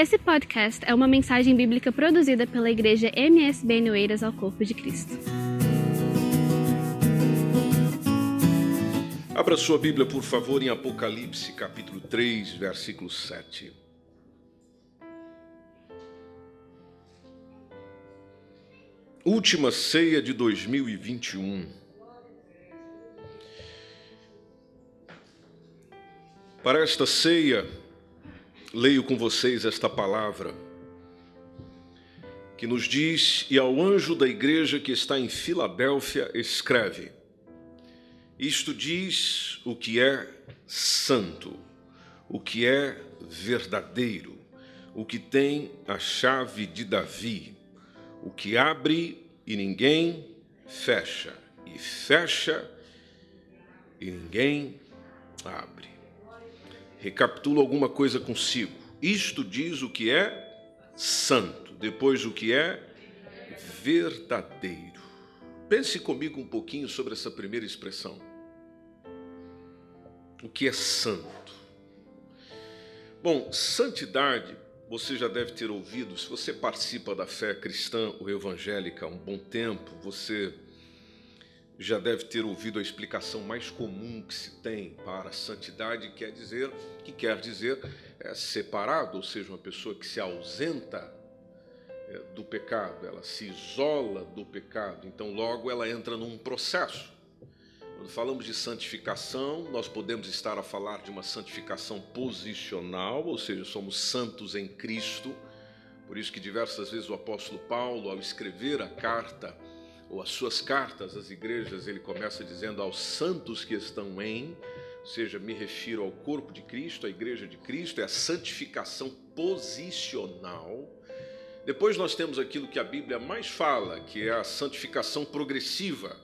Esse podcast é uma mensagem bíblica produzida pela igreja MSB Noeiras ao Corpo de Cristo. Abra sua Bíblia, por favor, em Apocalipse, capítulo 3, versículo 7. Última ceia de 2021. Para esta ceia, leio com vocês esta palavra que nos diz: E ao anjo da igreja que está em Filadélfia, escreve: Isto diz o que é santo, o que é verdadeiro, o que tem a chave de Davi, o que abre e ninguém fecha, e fecha e ninguém abre recapitulo alguma coisa consigo. Isto diz o que é santo, depois o que é verdadeiro. Pense comigo um pouquinho sobre essa primeira expressão. O que é santo? Bom, santidade, você já deve ter ouvido, se você participa da fé cristã ou evangélica há um bom tempo, você já deve ter ouvido a explicação mais comum que se tem para santidade, quer dizer, que quer dizer é, separado, ou seja, uma pessoa que se ausenta é, do pecado, ela se isola do pecado, então logo ela entra num processo. Quando falamos de santificação, nós podemos estar a falar de uma santificação posicional, ou seja, somos santos em Cristo. Por isso que diversas vezes o apóstolo Paulo, ao escrever a carta ou as suas cartas às igrejas, ele começa dizendo aos santos que estão em, ou seja, me refiro ao corpo de Cristo, à igreja de Cristo, é a santificação posicional. Depois nós temos aquilo que a Bíblia mais fala, que é a santificação progressiva,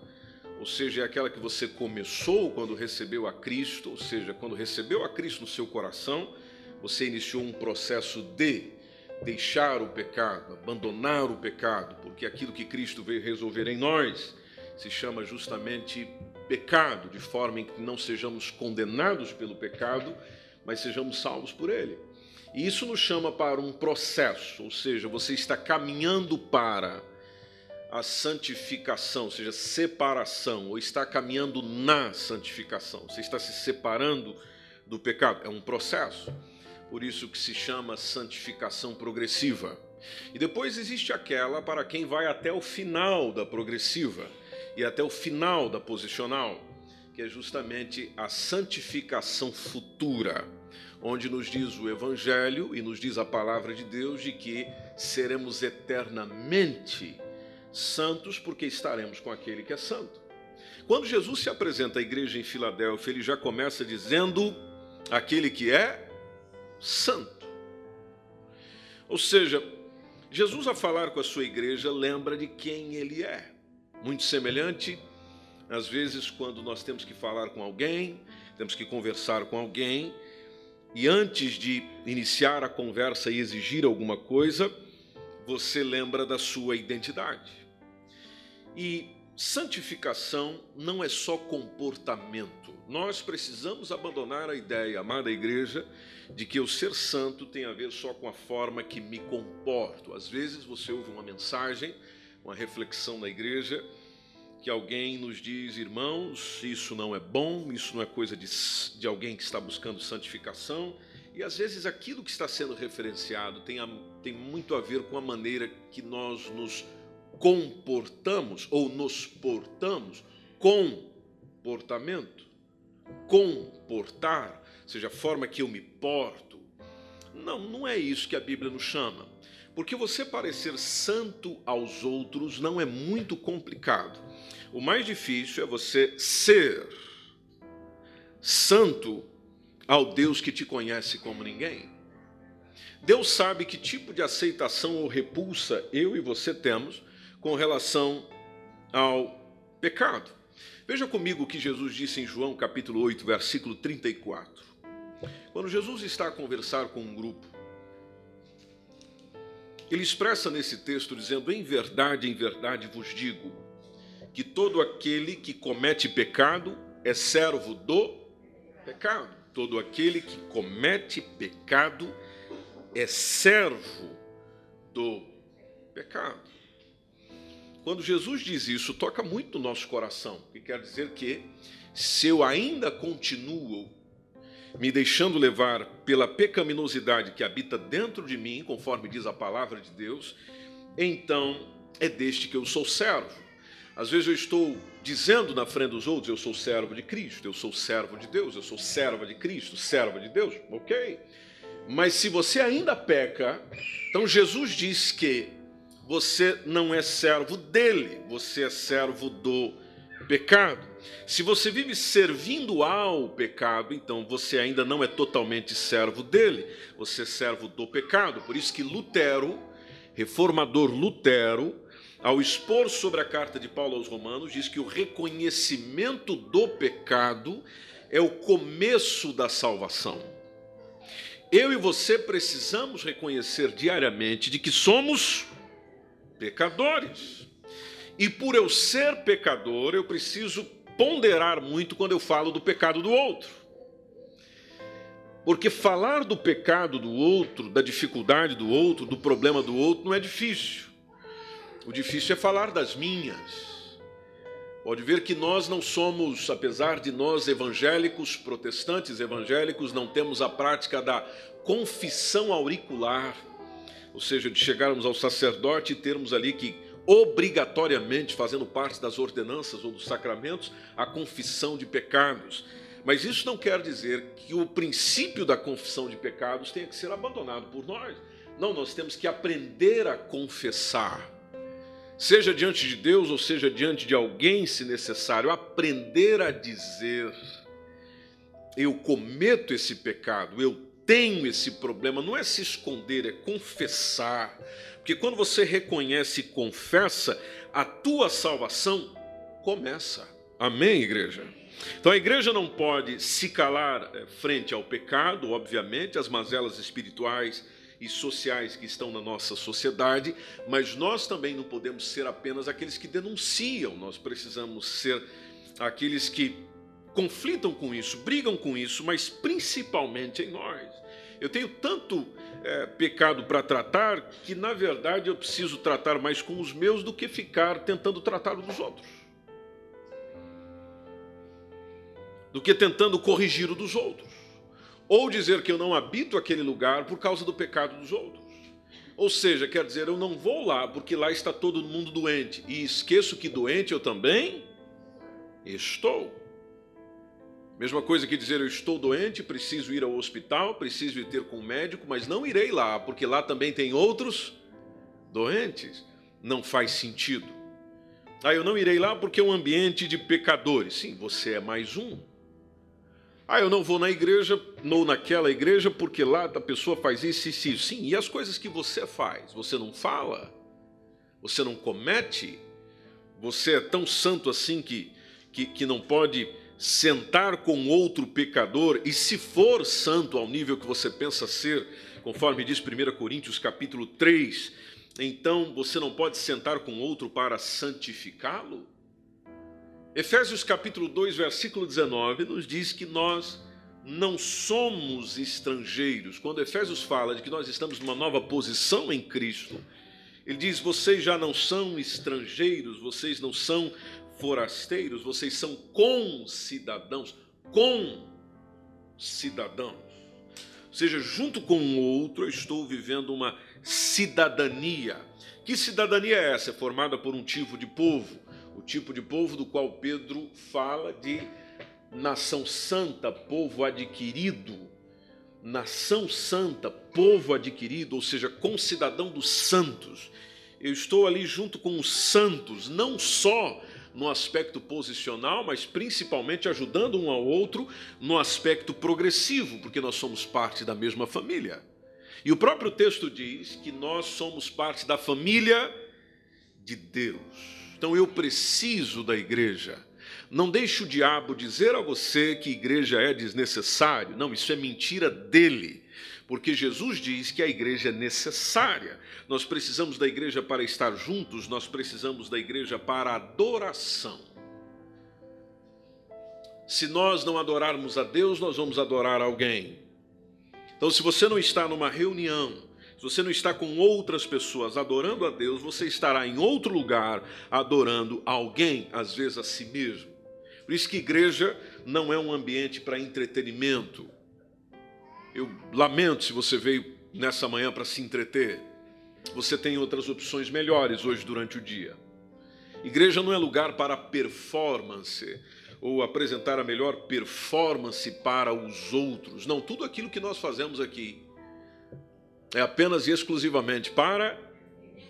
ou seja, é aquela que você começou quando recebeu a Cristo, ou seja, quando recebeu a Cristo no seu coração, você iniciou um processo de deixar o pecado, abandonar o pecado, porque aquilo que Cristo veio resolver em nós se chama justamente pecado, de forma em que não sejamos condenados pelo pecado, mas sejamos salvos por ele. E isso nos chama para um processo, ou seja, você está caminhando para a santificação, ou seja, separação, ou está caminhando na santificação, você está se separando do pecado, é um processo por isso que se chama santificação progressiva. E depois existe aquela para quem vai até o final da progressiva e até o final da posicional, que é justamente a santificação futura, onde nos diz o Evangelho e nos diz a palavra de Deus de que seremos eternamente santos porque estaremos com aquele que é santo. Quando Jesus se apresenta à igreja em Filadélfia, ele já começa dizendo: aquele que é santo. Ou seja, Jesus, a falar com a sua igreja, lembra de quem ele é. Muito semelhante, às vezes, quando nós temos que falar com alguém, temos que conversar com alguém, e antes de iniciar a conversa e exigir alguma coisa, você lembra da sua identidade. E santificação não é só comportamento. Nós precisamos abandonar a ideia, amada igreja, de que o ser santo tem a ver só com a forma que me comporto. Às vezes você ouve uma mensagem, uma reflexão na igreja, que alguém nos diz, irmãos, isso não é bom, isso não é coisa de, de alguém que está buscando santificação. E às vezes aquilo que está sendo referenciado tem, a, tem muito a ver com a maneira que nós nos comportamos ou nos portamos, comportamento, comportar, seja a forma que eu me porto. Não, não é isso que a Bíblia nos chama. Porque você parecer santo aos outros não é muito complicado. O mais difícil é você ser santo ao Deus que te conhece como ninguém. Deus sabe que tipo de aceitação ou repulsa eu e você temos com relação ao pecado. Veja comigo o que Jesus disse em João capítulo 8, versículo 34. Quando Jesus está a conversar com um grupo, ele expressa nesse texto dizendo: Em verdade, em verdade vos digo, que todo aquele que comete pecado é servo do pecado. Todo aquele que comete pecado é servo do pecado. Quando Jesus diz isso, toca muito no nosso coração, que quer dizer que se eu ainda continuo me deixando levar pela pecaminosidade que habita dentro de mim, conforme diz a palavra de Deus, então é deste que eu sou servo. Às vezes eu estou dizendo na frente dos outros, eu sou servo de Cristo, eu sou servo de Deus, eu sou serva de Cristo, serva de Deus, ok. Mas se você ainda peca, então Jesus diz que você não é servo dele, você é servo do pecado. Se você vive servindo ao pecado, então você ainda não é totalmente servo dele, você é servo do pecado. Por isso que Lutero, reformador Lutero, ao expor sobre a carta de Paulo aos Romanos, diz que o reconhecimento do pecado é o começo da salvação. Eu e você precisamos reconhecer diariamente de que somos pecadores. E por eu ser pecador, eu preciso ponderar muito quando eu falo do pecado do outro. Porque falar do pecado do outro, da dificuldade do outro, do problema do outro, não é difícil. O difícil é falar das minhas. Pode ver que nós não somos, apesar de nós evangélicos, protestantes evangélicos, não temos a prática da confissão auricular ou seja, de chegarmos ao sacerdote e termos ali que obrigatoriamente, fazendo parte das ordenanças ou dos sacramentos, a confissão de pecados. Mas isso não quer dizer que o princípio da confissão de pecados tenha que ser abandonado por nós. Não, nós temos que aprender a confessar. Seja diante de Deus ou seja diante de alguém, se necessário, aprender a dizer: eu cometo esse pecado, eu tenho esse problema, não é se esconder, é confessar. Porque quando você reconhece e confessa, a tua salvação começa. Amém, igreja? Então a igreja não pode se calar eh, frente ao pecado, obviamente, as mazelas espirituais e sociais que estão na nossa sociedade, mas nós também não podemos ser apenas aqueles que denunciam, nós precisamos ser aqueles que conflitam com isso, brigam com isso, mas principalmente em nós. Eu tenho tanto é, pecado para tratar que, na verdade, eu preciso tratar mais com os meus do que ficar tentando tratar os dos outros. Do que tentando corrigir o dos outros. Ou dizer que eu não habito aquele lugar por causa do pecado dos outros. Ou seja, quer dizer, eu não vou lá porque lá está todo mundo doente e esqueço que doente eu também estou. Mesma coisa que dizer eu estou doente, preciso ir ao hospital, preciso ir ter com um médico, mas não irei lá, porque lá também tem outros doentes. Não faz sentido. Ah, eu não irei lá porque é um ambiente de pecadores. Sim, você é mais um. Ah, eu não vou na igreja, ou naquela igreja, porque lá a pessoa faz isso e isso. Sim, e as coisas que você faz? Você não fala? Você não comete? Você é tão santo assim que, que, que não pode sentar com outro pecador, e se for santo ao nível que você pensa ser, conforme diz 1 Coríntios capítulo 3, então você não pode sentar com outro para santificá-lo? Efésios capítulo 2, versículo 19, nos diz que nós não somos estrangeiros. Quando Efésios fala de que nós estamos numa nova posição em Cristo, ele diz: vocês já não são estrangeiros, vocês não são forasteiros, vocês são concidadãos, com cidadãos. Ou seja, junto com o outro, eu estou vivendo uma cidadania. Que cidadania é essa? É formada por um tipo de povo, o tipo de povo do qual Pedro fala de nação santa, povo adquirido. Nação santa, povo adquirido, ou seja, concidadão dos santos. Eu estou ali junto com os santos, não só no aspecto posicional, mas principalmente ajudando um ao outro no aspecto progressivo, porque nós somos parte da mesma família. E o próprio texto diz que nós somos parte da família de Deus. Então eu preciso da igreja. Não deixe o diabo dizer a você que igreja é desnecessário. Não, isso é mentira dele porque Jesus diz que a igreja é necessária. Nós precisamos da igreja para estar juntos, nós precisamos da igreja para adoração. Se nós não adorarmos a Deus, nós vamos adorar alguém. Então, se você não está numa reunião, se você não está com outras pessoas adorando a Deus, você estará em outro lugar adorando alguém, às vezes a si mesmo. Por isso que igreja não é um ambiente para entretenimento. Eu lamento se você veio nessa manhã para se entreter. Você tem outras opções melhores hoje durante o dia. Igreja não é lugar para performance ou apresentar a melhor performance para os outros. Não, tudo aquilo que nós fazemos aqui é apenas e exclusivamente para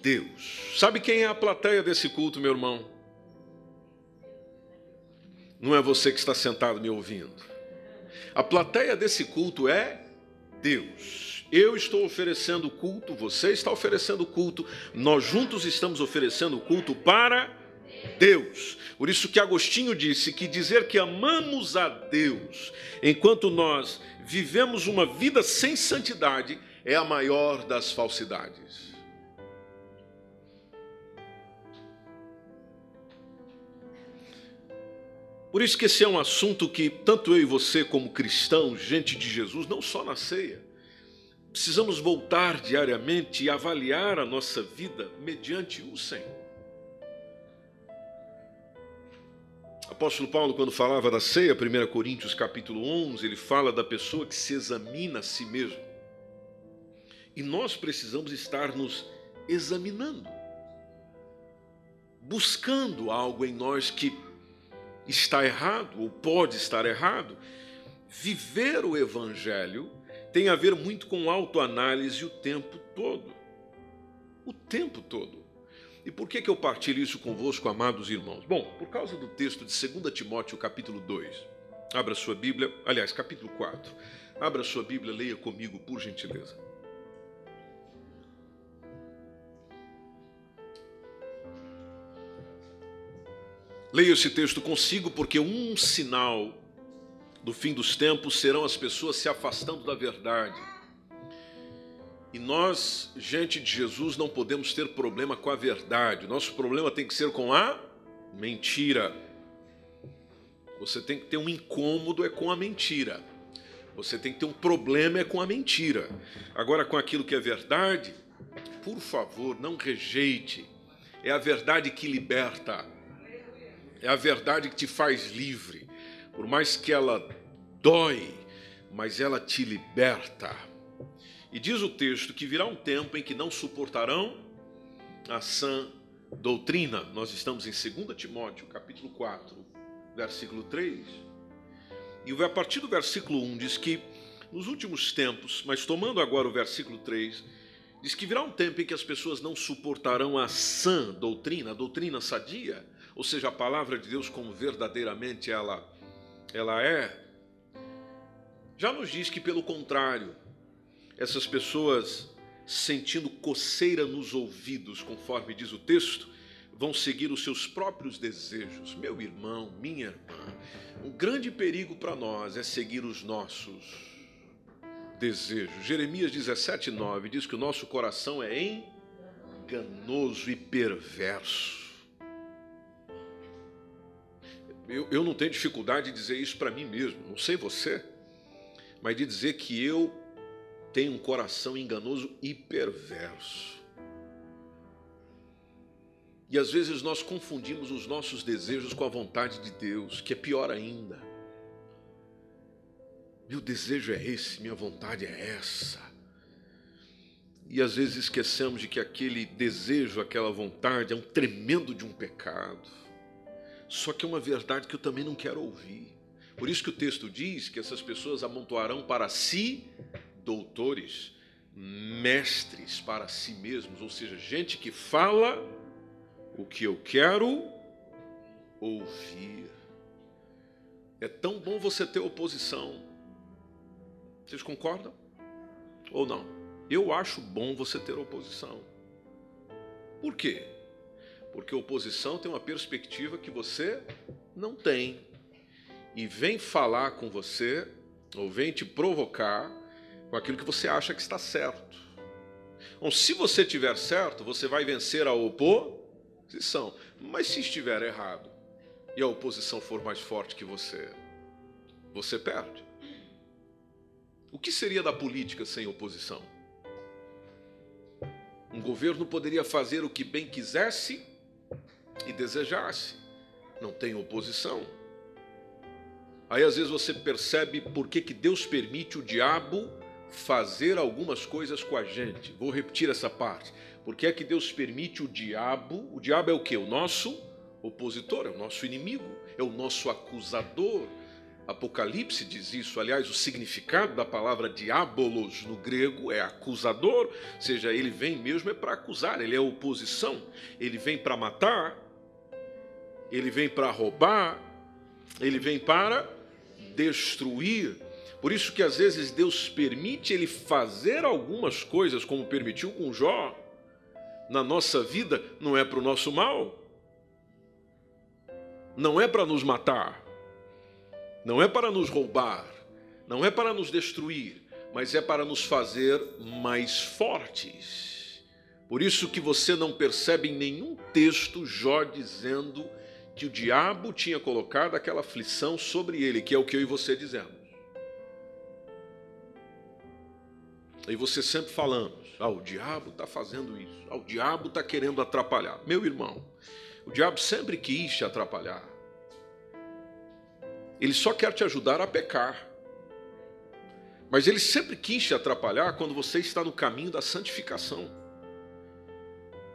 Deus. Sabe quem é a plateia desse culto, meu irmão? Não é você que está sentado me ouvindo. A plateia desse culto é Deus. Eu estou oferecendo culto, você está oferecendo culto, nós juntos estamos oferecendo culto para Deus. Por isso que Agostinho disse que dizer que amamos a Deus enquanto nós vivemos uma vida sem santidade é a maior das falsidades. Por isso que esse é um assunto que tanto eu e você como cristãos, gente de Jesus, não só na ceia, precisamos voltar diariamente e avaliar a nossa vida mediante o Senhor. apóstolo Paulo, quando falava da ceia, 1 Coríntios capítulo 11, ele fala da pessoa que se examina a si mesmo. E nós precisamos estar nos examinando, buscando algo em nós que está errado ou pode estar errado. Viver o Evangelho tem a ver muito com autoanálise o tempo todo. O tempo todo. E por que, que eu partilho isso convosco, amados irmãos? Bom, por causa do texto de 2 Timóteo, capítulo 2. Abra sua Bíblia, aliás, capítulo 4. Abra sua Bíblia, leia comigo, por gentileza. Leia esse texto consigo, porque um sinal do fim dos tempos serão as pessoas se afastando da verdade. E nós, gente de Jesus, não podemos ter problema com a verdade. Nosso problema tem que ser com a mentira. Você tem que ter um incômodo é com a mentira. Você tem que ter um problema é com a mentira. Agora, com aquilo que é verdade, por favor, não rejeite. É a verdade que liberta. É a verdade que te faz livre. Por mais que ela dói, mas ela te liberta. E diz o texto que virá um tempo em que não suportarão a sã doutrina. Nós estamos em 2 Timóteo, capítulo 4, versículo 3. E a partir do versículo 1 diz que nos últimos tempos, mas tomando agora o versículo 3, diz que virá um tempo em que as pessoas não suportarão a sã doutrina, a doutrina sadia, ou seja, a palavra de Deus como verdadeiramente ela, ela é, já nos diz que, pelo contrário, essas pessoas, sentindo coceira nos ouvidos, conforme diz o texto, vão seguir os seus próprios desejos. Meu irmão, minha irmã, um grande perigo para nós é seguir os nossos desejos. Jeremias 17, 9 diz que o nosso coração é enganoso e perverso. Eu, eu não tenho dificuldade de dizer isso para mim mesmo, não sei você, mas de dizer que eu tenho um coração enganoso e perverso. E às vezes nós confundimos os nossos desejos com a vontade de Deus, que é pior ainda. Meu desejo é esse, minha vontade é essa. E às vezes esquecemos de que aquele desejo, aquela vontade é um tremendo de um pecado. Só que é uma verdade que eu também não quero ouvir. Por isso que o texto diz que essas pessoas amontoarão para si doutores, mestres para si mesmos, ou seja, gente que fala o que eu quero ouvir. É tão bom você ter oposição. Vocês concordam? Ou não? Eu acho bom você ter oposição. Por quê? Porque oposição tem uma perspectiva que você não tem. E vem falar com você, ou vem te provocar com aquilo que você acha que está certo. Bom, se você tiver certo, você vai vencer a oposição. Mas se estiver errado e a oposição for mais forte que você, você perde. O que seria da política sem oposição? Um governo poderia fazer o que bem quisesse e desejasse. Não tem oposição. Aí às vezes você percebe por que, que Deus permite o diabo fazer algumas coisas com a gente. Vou repetir essa parte. Por que é que Deus permite o diabo? O diabo é o que? O nosso opositor, é o nosso inimigo, é o nosso acusador. Apocalipse diz isso, aliás, o significado da palavra diabolos no grego é acusador, ou seja, ele vem mesmo é para acusar, ele é oposição, ele vem para matar, ele vem para roubar, ele vem para destruir. Por isso que às vezes Deus permite ele fazer algumas coisas, como permitiu com Jó, na nossa vida, não é para o nosso mal, não é para nos matar, não é para nos roubar, não é para nos destruir, mas é para nos fazer mais fortes. Por isso que você não percebe em nenhum texto Jó dizendo que o diabo tinha colocado aquela aflição sobre ele, que é o que eu e você dizemos. E você sempre falamos, ah, o diabo está fazendo isso, ah, o diabo está querendo atrapalhar. Meu irmão, o diabo sempre quis te atrapalhar. Ele só quer te ajudar a pecar. Mas ele sempre quis te atrapalhar quando você está no caminho da santificação.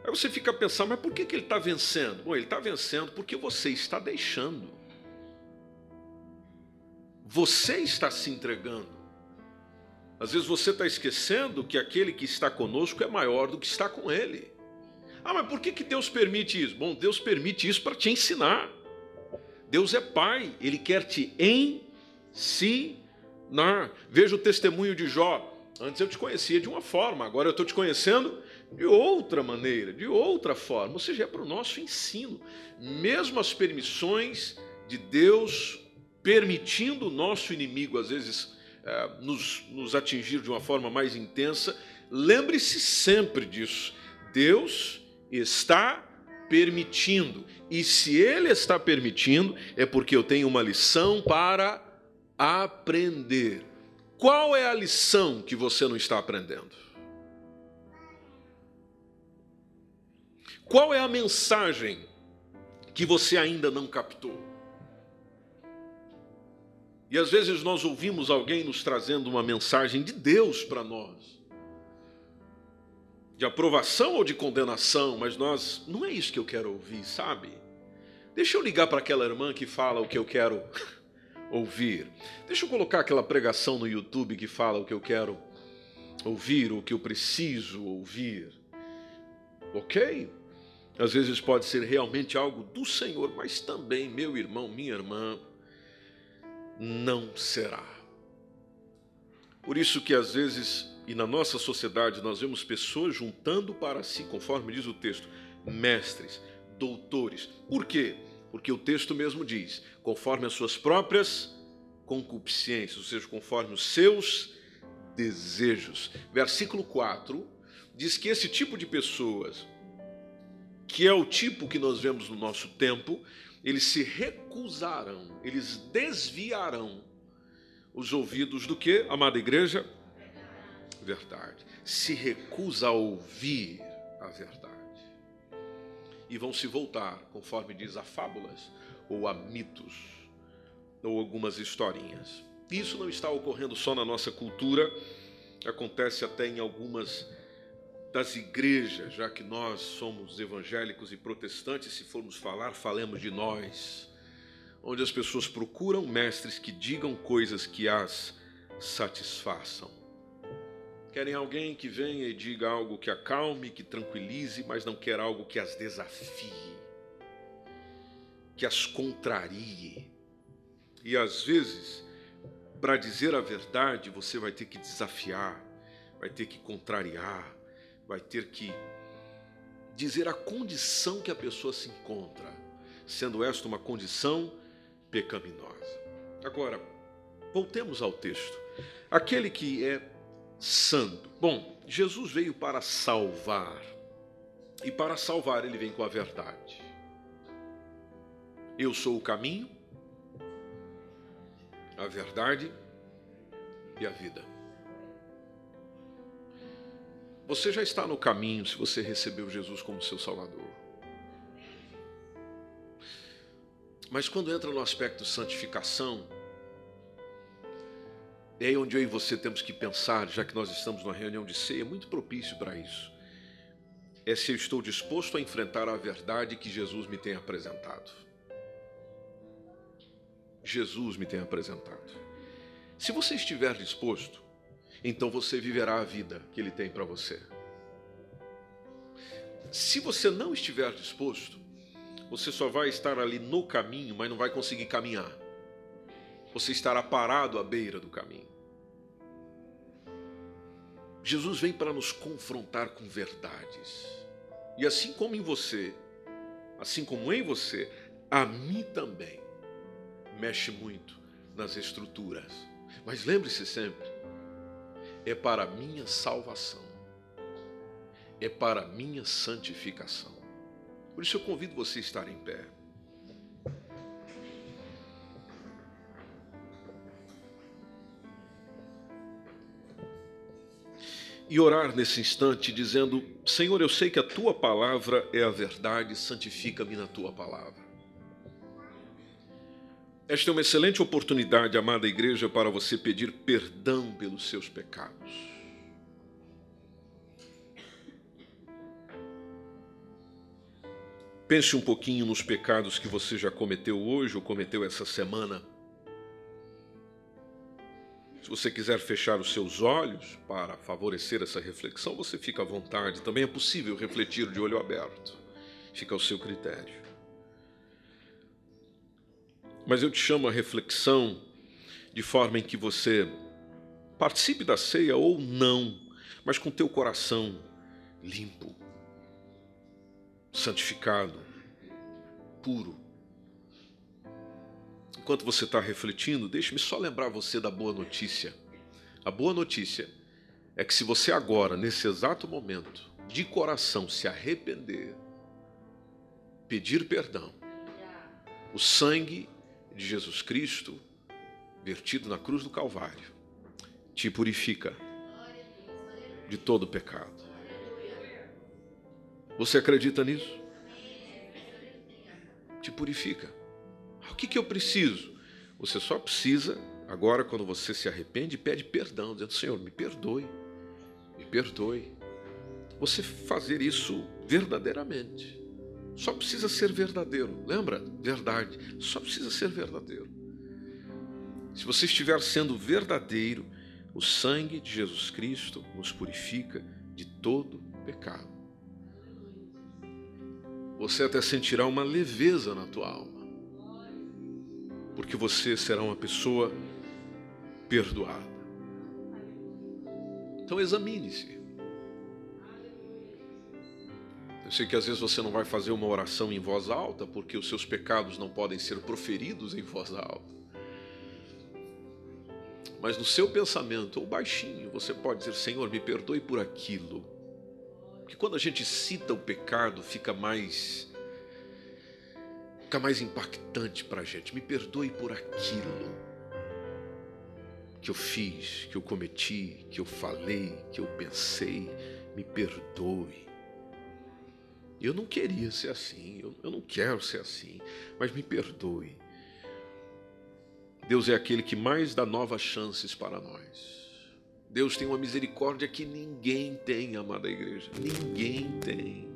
Aí você fica pensando, mas por que, que ele está vencendo? Bom, ele está vencendo porque você está deixando. Você está se entregando. Às vezes você está esquecendo que aquele que está conosco é maior do que está com ele. Ah, mas por que, que Deus permite isso? Bom, Deus permite isso para te ensinar. Deus é Pai, Ele quer te ensinar. Veja o testemunho de Jó. Antes eu te conhecia de uma forma, agora eu estou te conhecendo de outra maneira, de outra forma, ou seja, é para o nosso ensino. Mesmo as permissões de Deus permitindo o nosso inimigo, às vezes, é, nos, nos atingir de uma forma mais intensa, lembre-se sempre disso. Deus está permitindo, e se Ele está permitindo, é porque eu tenho uma lição para aprender. Qual é a lição que você não está aprendendo? Qual é a mensagem que você ainda não captou? E às vezes nós ouvimos alguém nos trazendo uma mensagem de Deus para nós, de aprovação ou de condenação, mas nós, não é isso que eu quero ouvir, sabe? Deixa eu ligar para aquela irmã que fala o que eu quero ouvir. Deixa eu colocar aquela pregação no YouTube que fala o que eu quero ouvir, o que eu preciso ouvir. Ok? Às vezes pode ser realmente algo do Senhor, mas também, meu irmão, minha irmã, não será. Por isso que às vezes, e na nossa sociedade, nós vemos pessoas juntando para si, conforme diz o texto, mestres, doutores. Por quê? Porque o texto mesmo diz, conforme as suas próprias concupiscências, ou seja, conforme os seus desejos. Versículo 4 diz que esse tipo de pessoas que é o tipo que nós vemos no nosso tempo, eles se recusarão, eles desviarão os ouvidos do que, amada igreja? Verdade. Se recusa a ouvir a verdade. E vão se voltar, conforme diz a fábulas, ou a mitos, ou algumas historinhas. Isso não está ocorrendo só na nossa cultura, acontece até em algumas das igrejas, já que nós somos evangélicos e protestantes, se formos falar, falemos de nós, onde as pessoas procuram mestres que digam coisas que as satisfaçam. Querem alguém que venha e diga algo que acalme, que tranquilize, mas não quer algo que as desafie, que as contrarie. E às vezes, para dizer a verdade, você vai ter que desafiar, vai ter que contrariar, vai ter que dizer a condição que a pessoa se encontra, sendo esta uma condição pecaminosa. Agora, voltemos ao texto. Aquele que é santo. Bom, Jesus veio para salvar. E para salvar, ele vem com a verdade. Eu sou o caminho, a verdade e a vida. Você já está no caminho se você recebeu Jesus como seu Salvador. Mas quando entra no aspecto santificação, é aí onde eu e você temos que pensar, já que nós estamos numa reunião de ceia, é muito propício para isso. É se eu estou disposto a enfrentar a verdade que Jesus me tem apresentado. Jesus me tem apresentado. Se você estiver disposto, então você viverá a vida que Ele tem para você. Se você não estiver disposto, você só vai estar ali no caminho, mas não vai conseguir caminhar. Você estará parado à beira do caminho. Jesus vem para nos confrontar com verdades. E assim como em você, assim como em você, a mim também mexe muito nas estruturas. Mas lembre-se sempre, é para minha salvação, é para minha santificação. Por isso eu convido você a estar em pé. E orar nesse instante, dizendo: Senhor, eu sei que a tua palavra é a verdade, santifica-me na tua palavra. Esta é uma excelente oportunidade, amada igreja, para você pedir perdão pelos seus pecados. Pense um pouquinho nos pecados que você já cometeu hoje ou cometeu essa semana. Se você quiser fechar os seus olhos para favorecer essa reflexão, você fica à vontade. Também é possível refletir de olho aberto. Fica ao seu critério. Mas eu te chamo à reflexão de forma em que você participe da ceia ou não, mas com teu coração limpo, santificado, puro. Enquanto você está refletindo, deixe-me só lembrar você da boa notícia. A boa notícia é que se você agora, nesse exato momento, de coração se arrepender, pedir perdão, o sangue de Jesus Cristo, vertido na cruz do Calvário, te purifica de todo pecado. Você acredita nisso? Te purifica. O que, que eu preciso? Você só precisa, agora, quando você se arrepende, pede perdão, dizendo: Senhor, me perdoe, me perdoe. Você fazer isso verdadeiramente. Só precisa ser verdadeiro. Lembra? Verdade. Só precisa ser verdadeiro. Se você estiver sendo verdadeiro, o sangue de Jesus Cristo nos purifica de todo pecado. Você até sentirá uma leveza na tua alma, porque você será uma pessoa perdoada. Então examine-se. Eu sei que às vezes você não vai fazer uma oração em voz alta, porque os seus pecados não podem ser proferidos em voz alta. Mas no seu pensamento, ou baixinho, você pode dizer: Senhor, me perdoe por aquilo. Porque quando a gente cita o pecado, fica mais. fica mais impactante para a gente. Me perdoe por aquilo que eu fiz, que eu cometi, que eu falei, que eu pensei. Me perdoe. Eu não queria ser assim, eu, eu não quero ser assim, mas me perdoe. Deus é aquele que mais dá novas chances para nós. Deus tem uma misericórdia que ninguém tem, amada igreja. Ninguém tem.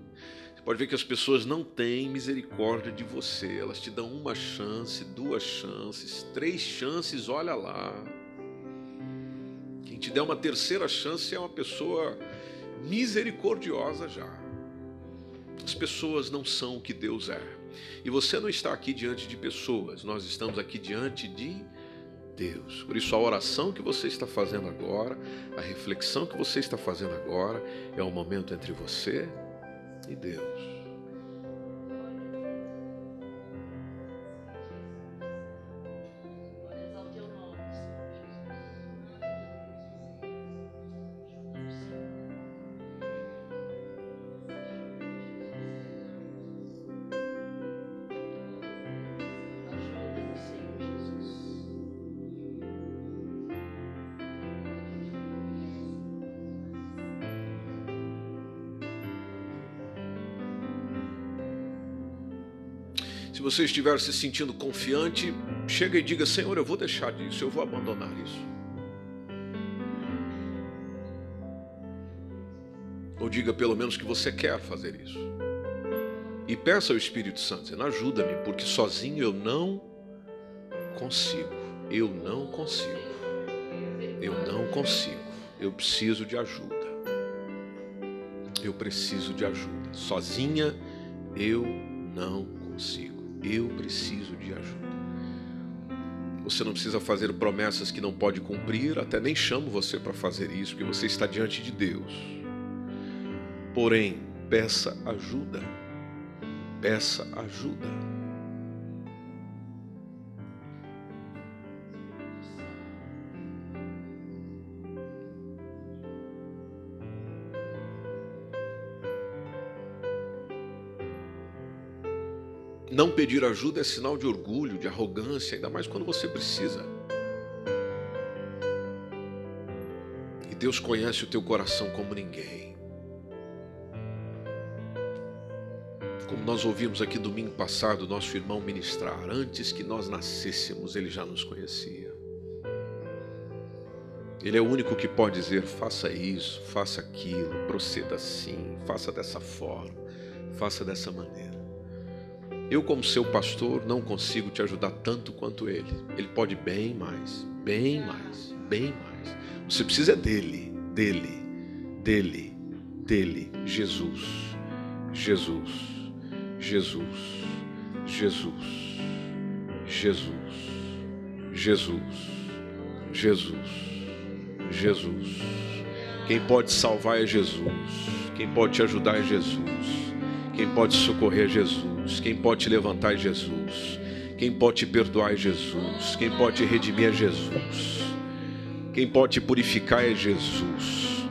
Você pode ver que as pessoas não têm misericórdia de você. Elas te dão uma chance, duas chances, três chances, olha lá. Quem te der uma terceira chance é uma pessoa misericordiosa já. As pessoas não são o que Deus é. E você não está aqui diante de pessoas, nós estamos aqui diante de Deus. Por isso, a oração que você está fazendo agora, a reflexão que você está fazendo agora, é um momento entre você e Deus. Você estiver se sentindo confiante, chega e diga: Senhor, eu vou deixar disso, eu vou abandonar isso. Ou diga pelo menos que você quer fazer isso. E peça ao Espírito Santo, ajuda-me, porque sozinho eu não consigo. Eu não consigo. Eu não consigo. Eu preciso de ajuda. Eu preciso de ajuda. Sozinha eu não consigo. Eu preciso de ajuda. Você não precisa fazer promessas que não pode cumprir, até nem chamo você para fazer isso, porque você está diante de Deus. Porém, peça ajuda. Peça ajuda. Não pedir ajuda é sinal de orgulho, de arrogância, ainda mais quando você precisa. E Deus conhece o teu coração como ninguém. Como nós ouvimos aqui domingo passado, nosso irmão ministrar, antes que nós nascêssemos, ele já nos conhecia. Ele é o único que pode dizer: faça isso, faça aquilo, proceda assim, faça dessa forma, faça dessa maneira. Eu, como seu pastor, não consigo te ajudar tanto quanto ele. Ele pode bem mais, bem mais, bem mais. Você precisa dele, dele, dele, dele. Jesus, Jesus, Jesus, Jesus, Jesus, Jesus, Jesus, Jesus. Quem pode salvar é Jesus. Quem pode te ajudar é Jesus. Quem pode socorrer é Jesus. Quem pode te levantar é Jesus. Quem pode te perdoar é Jesus. Quem pode te redimir é Jesus. Quem pode te purificar é Jesus.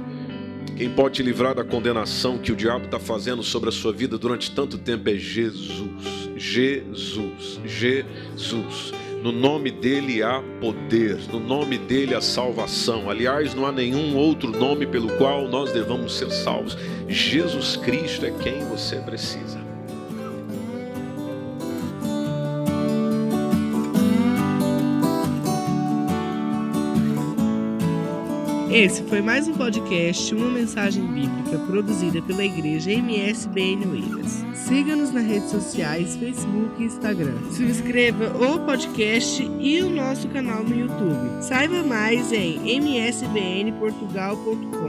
Quem pode te livrar da condenação que o diabo está fazendo sobre a sua vida durante tanto tempo é Jesus. Jesus. Jesus. No nome dele há poder, no nome dele há salvação. Aliás, não há nenhum outro nome pelo qual nós devamos ser salvos. Jesus Cristo é quem você precisa. Esse foi mais um podcast, uma mensagem bíblica produzida pela igreja MSBN Oeiras. Siga-nos nas redes sociais, Facebook e Instagram. Se inscreva o podcast e o nosso canal no YouTube. Saiba mais em msbnportugal.com.